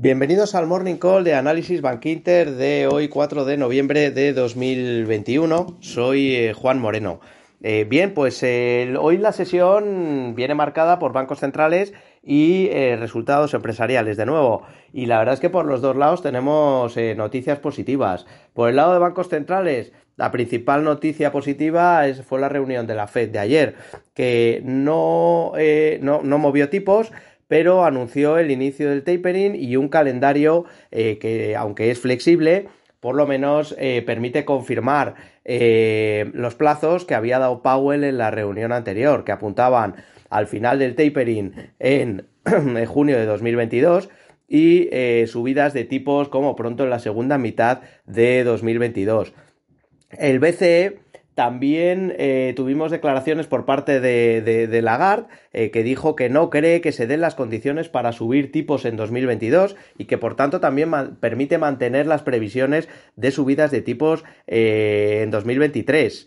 Bienvenidos al Morning Call de Análisis Bankinter de hoy 4 de noviembre de 2021. Soy eh, Juan Moreno. Eh, bien, pues hoy la sesión viene marcada por bancos centrales y eh, resultados empresariales de nuevo. Y la verdad es que por los dos lados tenemos noticias positivas. Por el lado de bancos centrales, la principal noticia positiva es, fue la reunión de la Fed de ayer, que no, no, no movió tipos, pero anunció el inicio del tapering y un calendario eh, que, aunque es flexible, por lo menos eh, permite confirmar eh, los plazos que había dado Powell en la reunión anterior, que apuntaban al final del tapering en, junio de 2022 y subidas de tipos como pronto en la segunda mitad de 2022. El BCE también eh, tuvimos declaraciones por parte de, Lagarde, eh, que dijo que no cree que se den las condiciones para subir tipos en 2022 y que por tanto también permite mantener las previsiones de subidas de tipos eh, en 2023.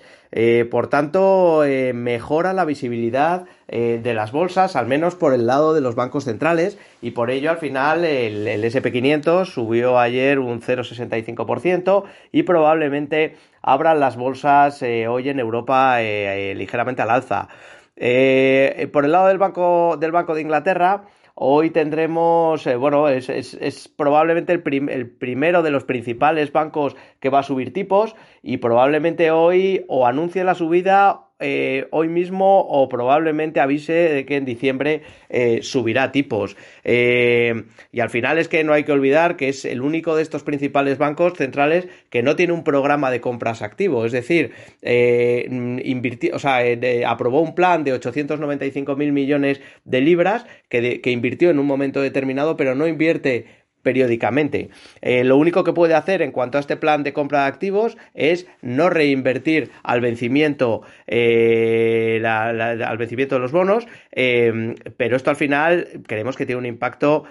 por tanto, mejora la visibilidad de las bolsas, al menos por el lado de los bancos centrales, y por ello al final el, el SP500 subió ayer un 0,65% y probablemente abran las bolsas eh, hoy en Europa eh, eh, ligeramente al alza. por el lado del Banco, del banco de Inglaterra, hoy tendremos, bueno, es, probablemente el, el, primero de los principales bancos que va a subir tipos y probablemente hoy o anuncie la subida eh, hoy mismo o probablemente avise de que en diciembre eh, subirá tipos. Eh, y al final es que no hay que olvidar que es el único de estos principales bancos centrales que no tiene un programa de compras activo. Es decir, invirtió, o sea, aprobó un plan de 895 mil millones de libras que, que invirtió en un momento determinado, pero no invierte periódicamente. Eh, lo único que puede hacer en cuanto a este plan de compra de activos es no reinvertir al vencimiento, eh, al vencimiento de los bonos, eh, pero esto al final creemos que tiene un impacto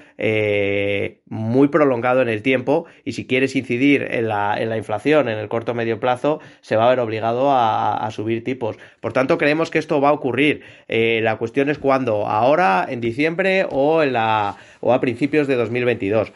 muy prolongado en el tiempo y si quieres incidir en la, en la inflación en el corto medio plazo se va a ver obligado a, a subir tipos. Por tanto, creemos que esto va a ocurrir. la cuestión es cuándo, ahora, en diciembre o, en la, o a principios de 2022.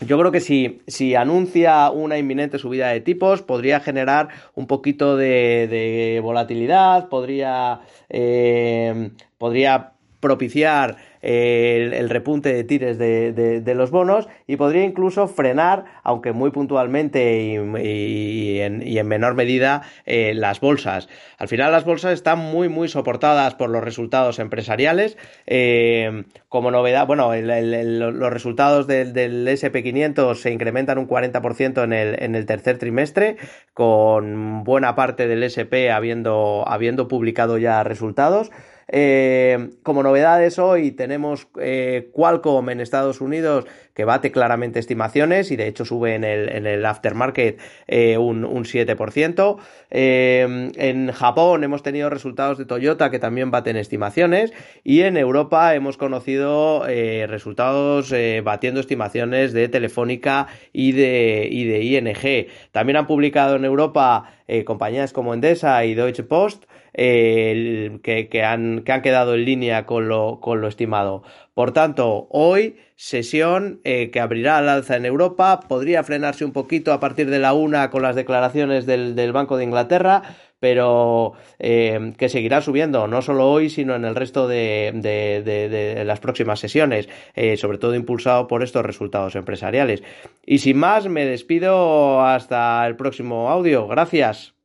Yo creo que si, si, anuncia una inminente subida de tipos, podría generar un poquito de, volatilidad, podría, eh, podría propiciar el, repunte de tires de, los bonos y podría incluso frenar, aunque muy puntualmente y, en, menor medida, eh, las bolsas. Al final las bolsas están muy, muy soportadas por los resultados empresariales. Eh, como novedad, bueno, los resultados del, SP500 se incrementan un 40% en el, en el tercer trimestre, con buena parte del SP habiendo, habiendo publicado ya resultados. Eh, como novedades hoy tenemos eh, Qualcomm en Estados Unidos que bate claramente estimaciones y de hecho sube en el, en el aftermarket eh, un, un, 7%. en Japón hemos tenido resultados de Toyota que también baten estimaciones y en Europa hemos conocido resultados batiendo estimaciones de Telefónica y de, y de ING. También han publicado en Europa compañías como Endesa y Deutsche Post que, han, que han quedado en línea con lo, con lo estimado. Por tanto, hoy sesión eh, que abrirá al alza en Europa, podría frenarse un poquito a partir de la una con las declaraciones del, Banco de Inglaterra, pero eh, que seguirá subiendo, no solo hoy, sino en el resto de, las próximas sesiones, eh, sobre todo impulsado por estos resultados empresariales. Y sin más, me despido hasta el próximo audio. Gracias.